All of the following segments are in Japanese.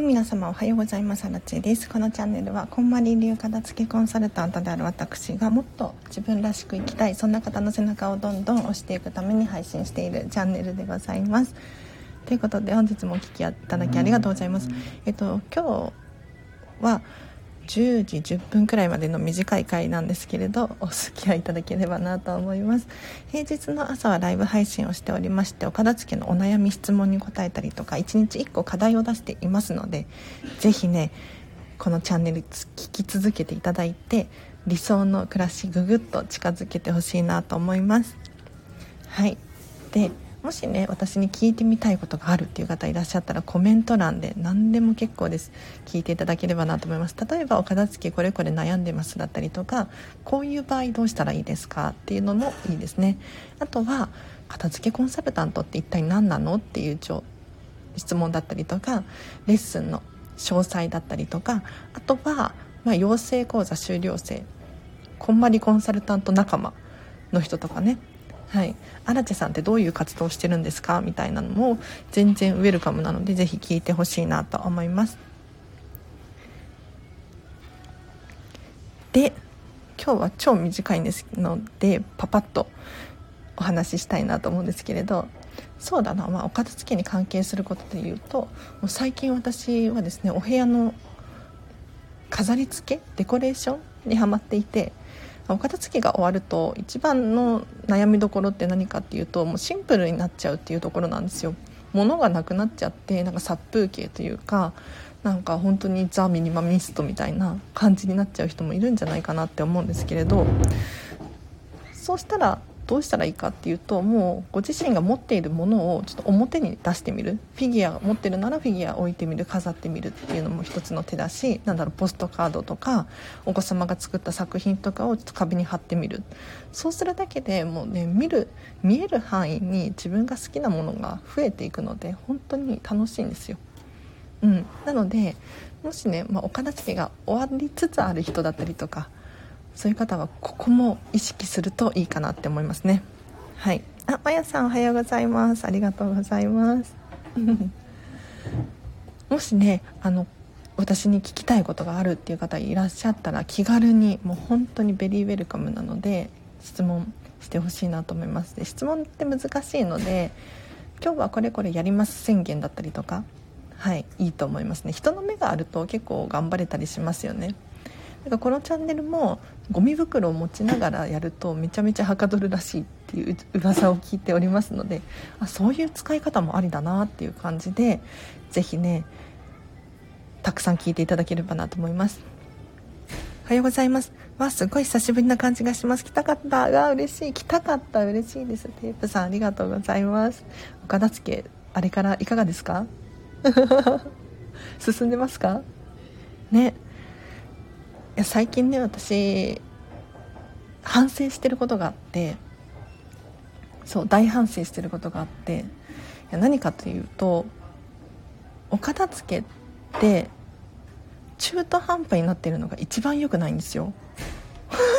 い皆様おはようございます。アラチです。このチャンネルはこんまり流片付けコンサルタントである私がもっと自分らしく生きたいそんな方の背中をどんどん押していくために配信しているチャンネルでございます。ということで本日もお聴きいただきありがとうございます。えっと今日は10時10分くらいまでの短い回なんですけれどお付き合いいただければなと思います。平日の朝はライブ配信をしておりましてお片付けのお悩み質問に答えたりとか1日1個課題を出していますので是非ねこのチャンネル聞き続けていただいて理想の暮らしぐぐっと近づけてほしいなと思います。はい。でもしね私に聞いてみたいことがあるっていう方いらっしゃったらコメント欄で何でも結構です。聞いていただければなと思います。例えばお片付けこれこれ悩んでますだったりとかこういう場合どうしたらいいですか？っていうのもいいですね。あとは片付けコンサルタントって一体何なの？っていう質問だったりとかレッスンの詳細だったりとかあとは、まあ、養成講座修了生こんまりコンサルタント仲間の人とかねはい、アラチェさんってどういう活動をしてるんですかみたいなのも全然ウェルカムなのでぜひ聞いてほしいなと思います。で今日は超短いんですのでパパッとお話ししたいなと思うんですけれどそうだな、まあ、お片付けに関係することで言うともう最近私はですねお部屋の飾り付けデコレーションにハマっていてお片付けが終わると一番の悩みどころって何かっていうともうシンプルになっちゃうっていうところなんですよ。物がなくなっちゃってなんか殺風景というかなんか本当にザ・ミニマミストみたいな感じになっちゃう人もいるんじゃないかなって思うんですけれどそうしたらどうしたらいいかっていうともうご自身が持っているものをちょっと表に出してみる。フィギュア持ってるならフィギュア置いてみる飾ってみるっていうのも一つの手だしなんだろうポストカードとかお子様が作った作品とかをちょっと壁に貼ってみる。そうするだけでもうね見る見える範囲に自分が好きなものが増えていくので本当に楽しいんですよ。うん、なのでもしね、まあ、お片付けが終わりつつある人だったりとかそういう方はここも意識するといいかなって思いますね。はい。あまやさんおはようございます。ありがとうございます。もしねあの私に聞きたいことがあるっていう方いらっしゃったら気軽にもう本当にベリーウェルカムなので質問してほしいなと思います。で質問って難しいので今日はこれこれやります宣言だったりとかはいいいと思いますね。人の目があると結構頑張れたりしますよね。だからこのチャンネルもゴミ袋を持ちながらやるとめちゃめちゃはかどるらしいっていう噂を聞いておりますのであそういう使い方もありだなっていう感じで是非ねたくさん聞いていただければなと思います。おはようございます。わすごい久しぶりな感じがします。来たかった。が嬉しい。来たかった。嬉しいです。テープさんありがとうございます。お片付けあれからいかがですか？進んでますか？ね。や最近ね私反省してることがあってそう大反省してることがあっていや何かというとお片付けって中途半端になってるのが一番良くないんですよ。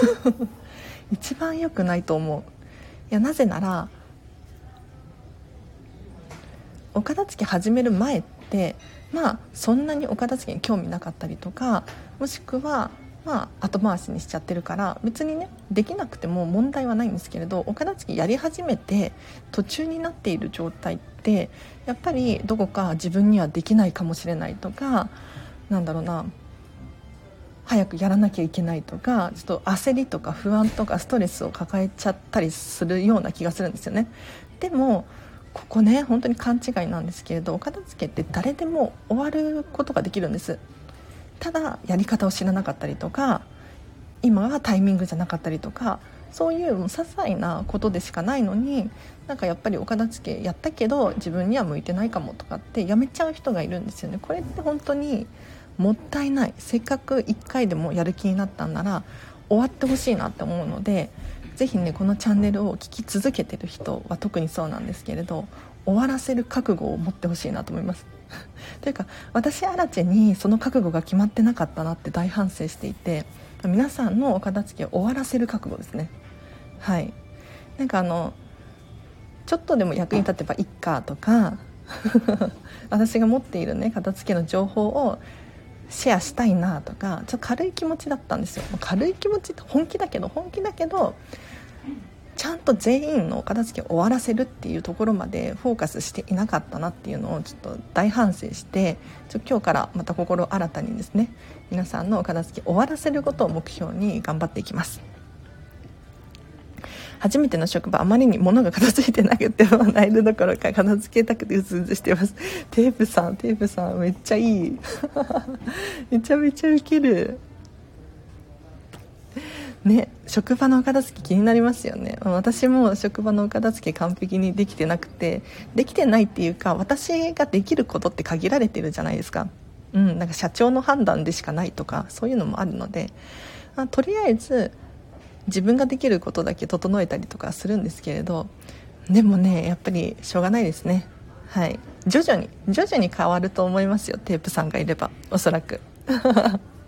一番良くないと思う。いやなぜならお片付け始める前ってまあそんなにお片付けに興味なかったりとかもしくはまあ、後回しにしちゃってるから別にねできなくても問題はないんですけれどお片付けやり始めて途中になっている状態ってやっぱりどこか自分にはできないかもしれないとかなんだろうな早くやらなきゃいけないとかちょっと焦りとか不安とかストレスを抱えちゃったりするような気がするんですよね。でもここね本当に勘違いなんですけれどお片付けって誰でも終わることができるんですただやり方を知らなかったりとか今はタイミングじゃなかったりとかそういう些細なことでしかないのになんかやっぱりお片付けやったけど自分には向いてないかもとかってやめちゃう人がいるんですよね。これって本当にもったいない。せっかく1回でもやる気になったんなら終わってほしいなって思うので是非ねこのチャンネルを聞き続けてる人は特にそうなんですけれど終わらせる覚悟を持ってほしいなと思います。というか私アラチェにその覚悟が決まってなかったなって大反省していて皆さんのお片付けを終わらせる覚悟ですね。はい。なんかあのちょっとでも役に立てばいっかとか 私が持っているね片付けの情報をシェアしたいなとかちょっと軽い気持ちだったんですよ。軽い気持ちって本気だけど本気だけどちゃんと全員のお片付けを終わらせるっていうところまでフォーカスしていなかったなっていうのをちょっと大反省してちょ今日からまた心新たにですね皆さんのお片付け終わらせることを目標に頑張っていきます。初めての職場あまりに物が片付いてなくてもナイルどころか片付けたくてうずうずしてます。テープさんテープさんめっちゃいい。めちゃめちゃウケる。ね職場のお片付け気になりますよね。私も職場のお片付け完璧にできてなくてできてないっていうか私ができることって限られてるじゃないですか。うんなんか社長の判断でしかないとかそういうのもあるのであとりあえず自分ができることだけ整えたりとかするんですけれどでもねやっぱりしょうがないですね。はい。徐々に徐々に変わると思いますよ。テープさんがいればおそらく。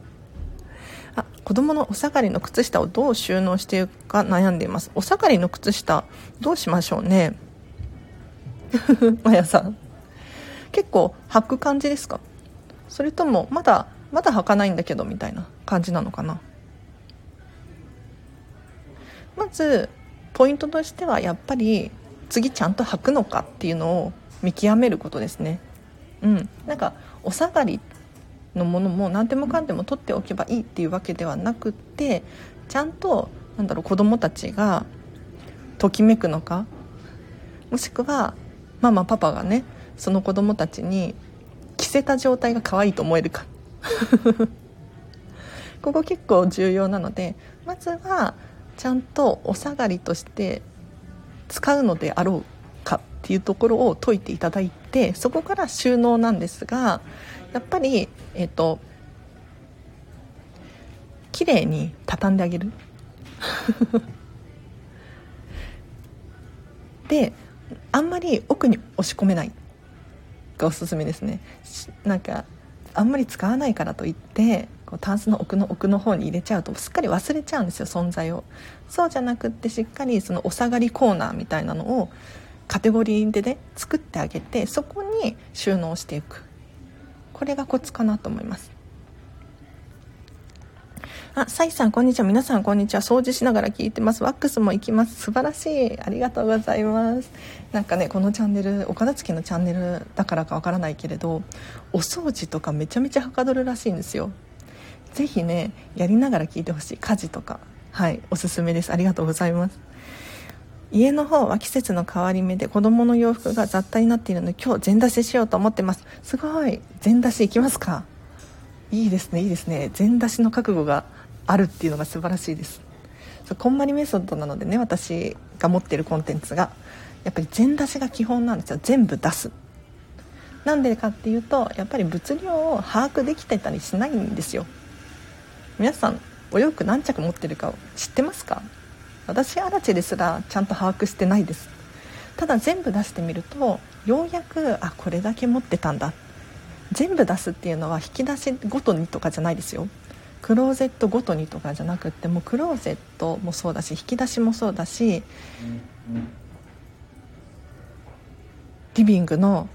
子供のお下がりの靴下をどう収納していくか悩んでいます。お下がりの靴下どうしましょうね。まやさん。結構履く感じですか？それともまだまだ履かないんだけどみたいな感じなのかな？まずポイントとしてはやっぱり次ちゃんと履くのかっていうのを見極めることですね。うん。なんかお下がりのものも何でもかんでも取っておけばいいっていうわけではなくってちゃんとなんだろう子供たちがときめくのかもしくはママパパがねその子供たちに着せた状態が可愛いと思えるか。ここ結構重要なのでまずはちゃんとお下がりとして使うのであろうかっていうところを解いていただいてそこから収納なんですがやっぱりえっ、ー、と綺麗に畳んであげる。であんまり奥に押し込めない。がおすすめですね。なんかあんまり使わないからといってこうタンスの奥の奥の方に入れちゃうとすっかり忘れちゃうんですよ存在を。そうじゃなくってしっかりそのお下がりコーナーみたいなのをカテゴリーでね作ってあげてそこに収納していくこれがコツかなと思いますあ、サイさん、こんにちは。皆さん、こんにちは。掃除しながら聞いてます。ワックスも行きます。素晴らしい。ありがとうございます。なんかね、このチャンネル、お片付けのチャンネルだからかわからないけれど、お掃除とかめちゃめちゃはかどるらしいんですよ。ぜひねやりながら聞いてほしい家事とかはいおすすめですありがとうございます家の方は季節の変わり目で子供の洋服が雑多になっているので今日全出ししようと思ってます。すごい。全出しいきますか？いいですねいいですね。全出しの覚悟があるっていうのが素晴らしいです。そうこんまりメソッドなのでね私が持ってるコンテンツが。やっぱり全出しが基本なんですよ。全部出す。なんでかっていうとやっぱり物量を把握できてたりしないんですよ。皆さんお洋服何着持ってるか知ってますか？私アラチェですらちゃんと把握してないです。ただ全部出してみるとようやくあこれだけ持ってたんだ。全部出すっていうのは引き出しごとにとかじゃないですよ。クローゼットごとにとかじゃなくってもクローゼットもそうだし引き出しもそうだしリビングの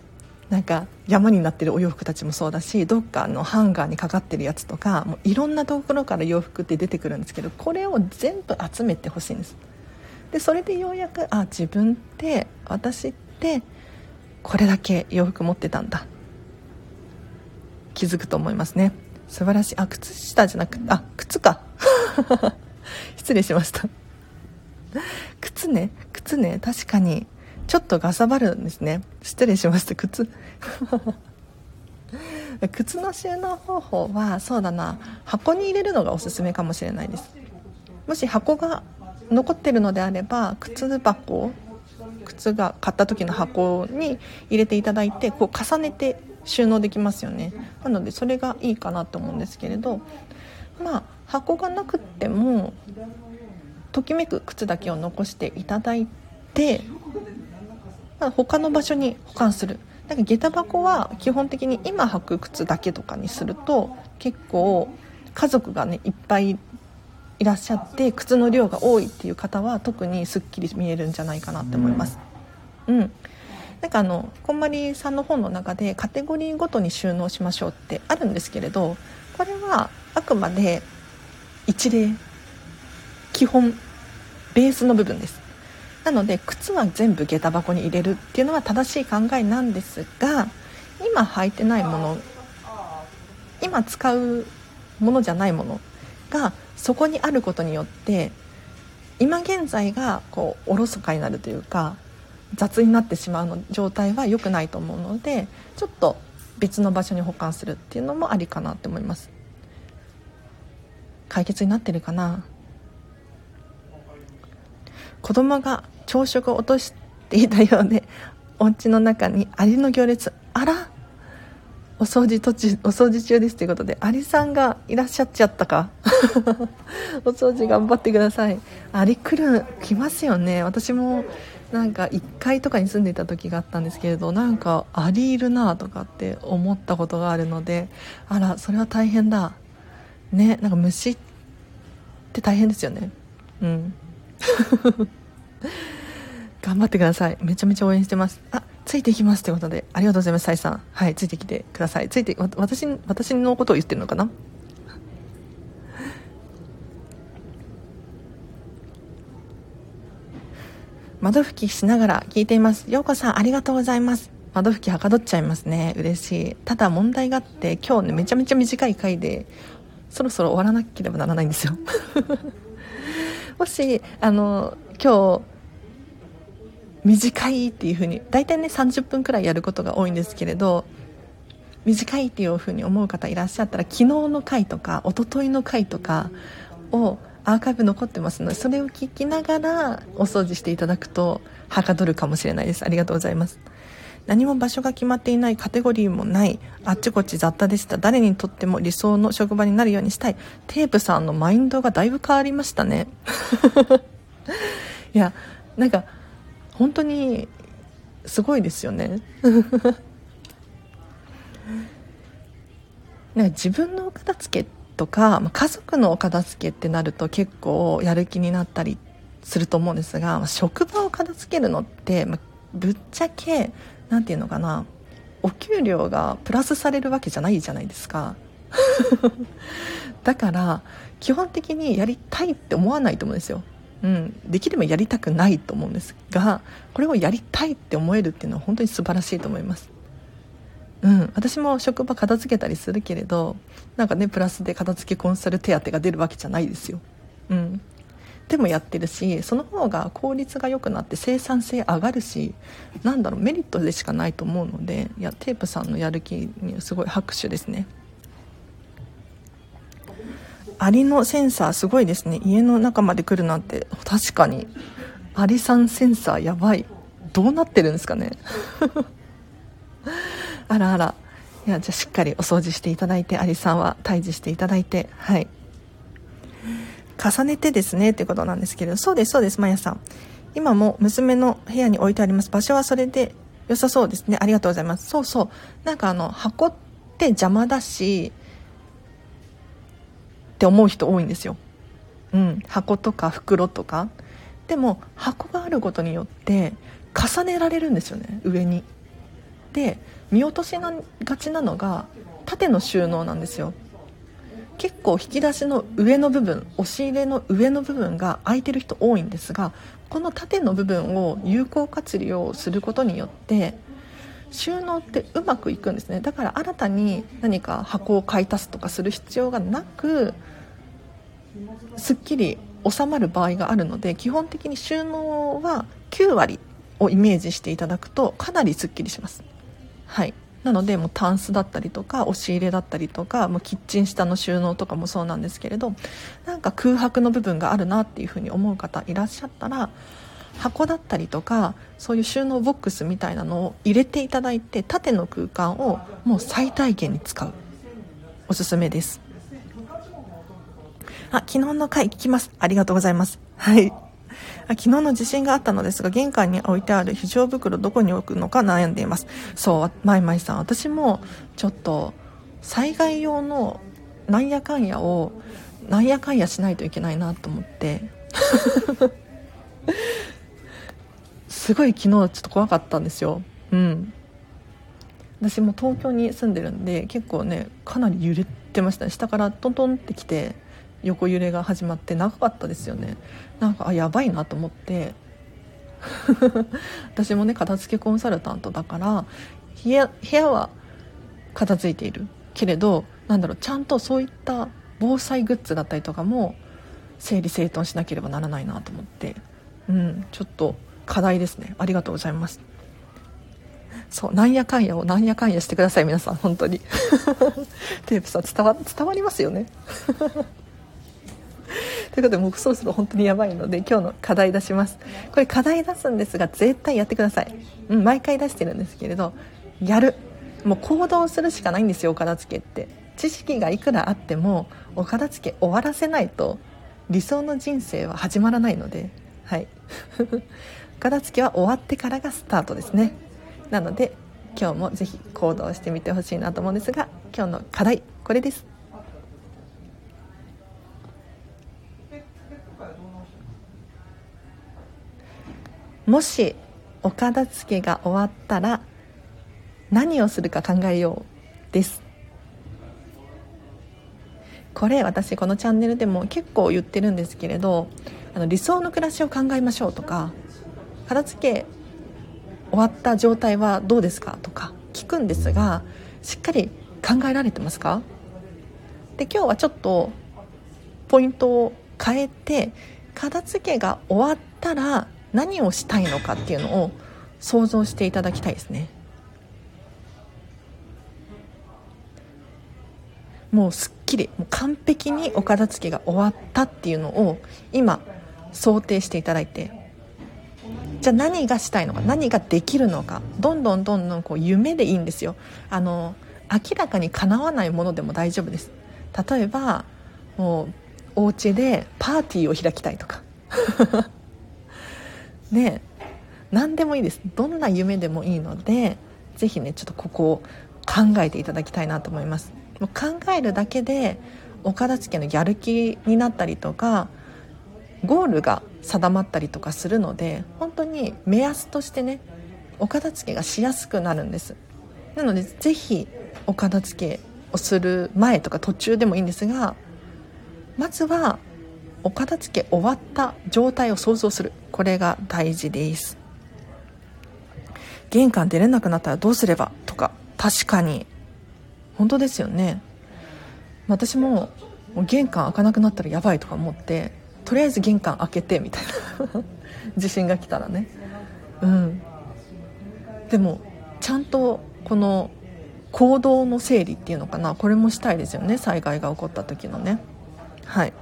なんか山になってるお洋服たちもそうだしどっかのハンガーにかかってるやつとかもういろんなところから洋服って出てくるんですけどこれを全部集めてほしいんです。でそれでようやくあ自分って私ってこれだけ洋服持ってたんだ。気づくと思いますね。素晴らしい。あ靴下じゃなくあ靴か。失礼しました。靴ね靴ね確かにちょっとがさばるんですね。失礼しました。靴。靴の収納方法はそうだな箱に入れるのがおすすめかもしれないです。もし箱が残ってるのであれば靴箱靴が買った時の箱に入れていただいてこう重ねて収納できますよね。なのでそれがいいかなと思うんですけれどまあ箱がなくってもときめく靴だけを残していただいて、他の場所に保管する。だから下駄箱は基本的に今履く靴だけとかにすると結構家族がねいっぱいいらっしゃって靴の量が多いっていう方は特にすっきり見えるんじゃないかなって思います。うん、なんかあのこんまりさんの本の中でカテゴリーごとに収納しましょうってあるんですけれどこれはあくまで一例基本ベースの部分ですなので靴は全部下駄箱に入れるっていうのは正しい考えなんですが今履いてないもの今使うものじゃないものがそこにあることによって今現在がこうおろそかになるというか雑になってしまうの状態は良くないと思うのでちょっと別の場所に保管するっていうのもありかなって思います。解決になってるかな？子供が朝食を落としていたようで お家の中にアリの行列あらお掃除途中お掃除中ですということでアリさんがいらっしゃっちゃったか。お掃除頑張ってください。アリ来る来ますよね。私もなんか1階とかに住んでいた時があったんですけれどなんかアリいるなとかって思ったことがあるのであらそれは大変だ。ねなんか虫って大変ですよね。うん。頑張ってください。めちゃめちゃ応援してます。あついていきますということで。ありがとうございますサイさん。はいついてきてください。ついて私私のことを言ってるのかな？窓拭きしながら聞いています。ようこさんありがとうございます。窓拭きはかどっちゃいますね。嬉しい。ただ問題があって今日ねめちゃめちゃ短い回でそろそろ終わらなければならないんですよ。もしあの今日短いっていう風に大体ね30分くらいやることが多いんですけれど短いっていう風に思う方いらっしゃったら昨日の回とか一昨日の回とかをアーカイブ残ってますのでそれを聞きながらお掃除していただくとはかどるかもしれないです。ありがとうございます。何も場所が決まっていないカテゴリーもないあっちこっち雑多でした。誰にとっても理想の職場になるようにしたい。テープさんのマインドがだいぶ変わりましたね。いやなんか本当にすごいですよね。なんか自分のお片付けとか、ま、家族のお片付けってなると結構やる気になったりすると思うんですが、ま、職場を片付けるのって、ま、ぶっちゃけ何て言うのかなお給料がプラスされるわけじゃないじゃないですか。だから基本的にやりたいって思わないと思うんですよ、うん、できればやりたくないと思うんですがこれをやりたいって思えるっていうのは本当に素晴らしいと思います。うん、私も職場片付けたりするけれどなんかねプラスで片付けコンサル手当が出るわけじゃないですよ、うん、でもやってるしその方が効率が良くなって生産性上がるしなんだろうメリットでしかないと思うのでいやテープさんのやる気にすごい拍手ですね。アリのセンサーすごいですね。家の中まで来るなんて。確かに。アリさんセンサーやばい。どうなってるんですかね。あらあら。いやじゃあしっかりお掃除していただいてアリさんは退治していただいて。はい。重ねてですねってことなんですけど。そうですそうですまやさん。今も娘の部屋に置いてあります。場所はそれで良さそうですね。ありがとうございます。そうそう。なんかあの箱って邪魔だしって思う人多いんですよ。うん。箱とか袋とか。でも箱があることによって重ねられるんですよね。上に。で見落としがちなのが縦の収納なんですよ。結構引き出しの上の部分押し入れの上の部分が空いてる人多いんですがこの縦の部分を有効活用することによって収納ってうまくいくんですね。だから新たに何か箱を買い足すとかする必要がなくすっきり収まる場合があるので基本的に収納は9割をイメージしていただくとかなりすっきりします。はい。なのでもうタンスだったりとか押し入れだったりとかもうキッチン下の収納とかもそうなんですけれどなんか空白の部分があるなっていうふうに思う方いらっしゃったら箱だったりとかそういう収納ボックスみたいなのを入れていただいて縦の空間をもう最大限に使う。おすすめです。あ昨日の回聞きます。ありがとうございます。はい。昨日の地震があったのですが玄関に置いてある非常袋どこに置くのか悩んでいます。そうまいまいさん。私もちょっと災害用のなんやかんやをなんやかんやしないといけないなと思って。すごい昨日ちょっと怖かったんですよ。うん。私も東京に住んでるんで結構ねかなり揺れてましたね。下からトントンってきて横揺れが始まって長かったですよね。なんかあやばいなと思って。私もね片付けコンサルタントだから部屋部屋は片付いている。けれどなんだろうちゃんとそういった防災グッズだったりとかも整理整頓しなければならないなと思って。うんちょっと課題ですね。ありがとうございます。そうなんやかんやをなんやかんやしてください皆さん。本当に。テープさん伝わ伝わりますよね。ということでもうそろそろ本当にやばいので今日の課題出します。これ課題出すんですが絶対やってください、うん、毎回出してるんですけれどやる。もう行動するしかないんですよお片付けって。知識がいくらあってもお片付け終わらせないと理想の人生は始まらないので。はい。片付けは終わってからがスタートですね。なので今日もぜひ行動してみてほしいなと思うんですが今日の課題これです。もしお片付けが終わったら何をするか考えようです。これ私このチャンネルでも結構言ってるんですけれどあの理想の暮らしを考えましょうとか片付け終わった状態はどうですかとか聞くんですがしっかり考えられてますか？で今日はちょっとポイントを変えて片付けが終わったら何をしたいのかっていうのを想像していただきたいですね。もうすっきりもう完璧にお片付けが終わったっていうのを今想定していただいてじゃあ何がしたいのか何ができるのかどんどんどんどんこう夢でいいんですよ。あの明らかにかなわないものでも大丈夫です。例えばもうお家でパーティーを開きたいとか。ね何でもいいです。どんな夢でもいいので是非ねちょっとここを考えていただきたいなと思います。もう考えるだけでお片付けのやる気になったりとかゴールが定まったりとかするので本当に目安としてねお片付けがしやすくなるんです。なので是非お片付けをする前とか途中でもいいんですがまずはお片付け終わった状態を想像する。これが大事です。玄関出れなくなったらどうすれば？とか確かに。本当ですよね。私も玄関開かなくなったらやばいとか思ってとりあえず玄関開けてみたいな。地震が来たらね。うん。でもちゃんとこの行動の整理っていうのかな。これもしたいですよね。災害が起こった時のね。はい。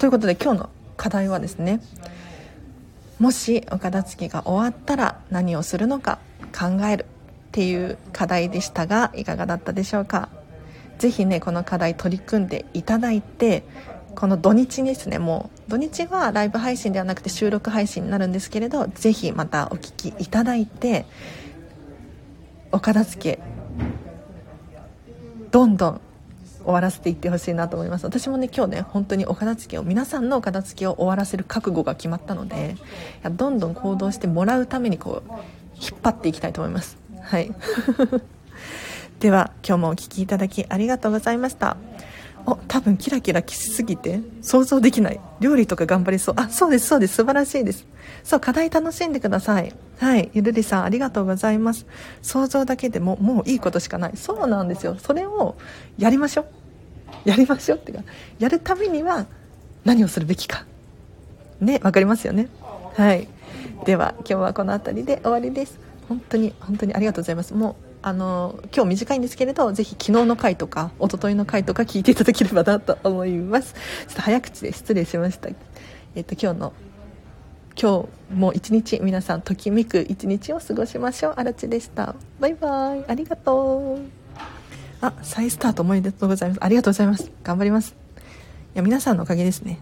ということで今日の課題はですね。もしお片付けが終わったら何をするのか考えるっていう課題でしたがいかがだったでしょうか。是非ねこの課題取り組んでいただいてこの土日ですねもう土日はライブ配信ではなくて収録配信になるんですけれど是非またお聴きいただいてお片付けどんどん終わらせていってほしいなと思います。私もね今日ね本当にお片付けを皆さんのお片付けを終わらせる覚悟が決まったのでどんどん行動してもらうためにこう引っ張っていきたいと思います。はい。では今日もお聴きいただきありがとうございました。お多分キラキラきすぎて想像できない。料理とか頑張りそう。あそうですそうです。素晴らしいです。そう課題楽しんでください。はい。ゆるりさんありがとうございます。想像だけでももういいことしかない。そうなんですよ。それをやりましょう。やりましょう。っていうかやるためには何をするべきか。ね分かりますよね。はい。では今日はこの辺りで終わりです。本当に本当にありがとうございます。もうあの今日短いんですけれどぜひ昨日の回とか一昨日の回とか聞いていただければなと思います。ちょっと早口で失礼しました。えっ、と今日の今日も一日皆さんときめく一日を過ごしましょう。あらちでした。バイバイ。ありがとう。あ再スタートおめでとうございます。ありがとうございます。頑張ります。いや皆さんのおかげですね。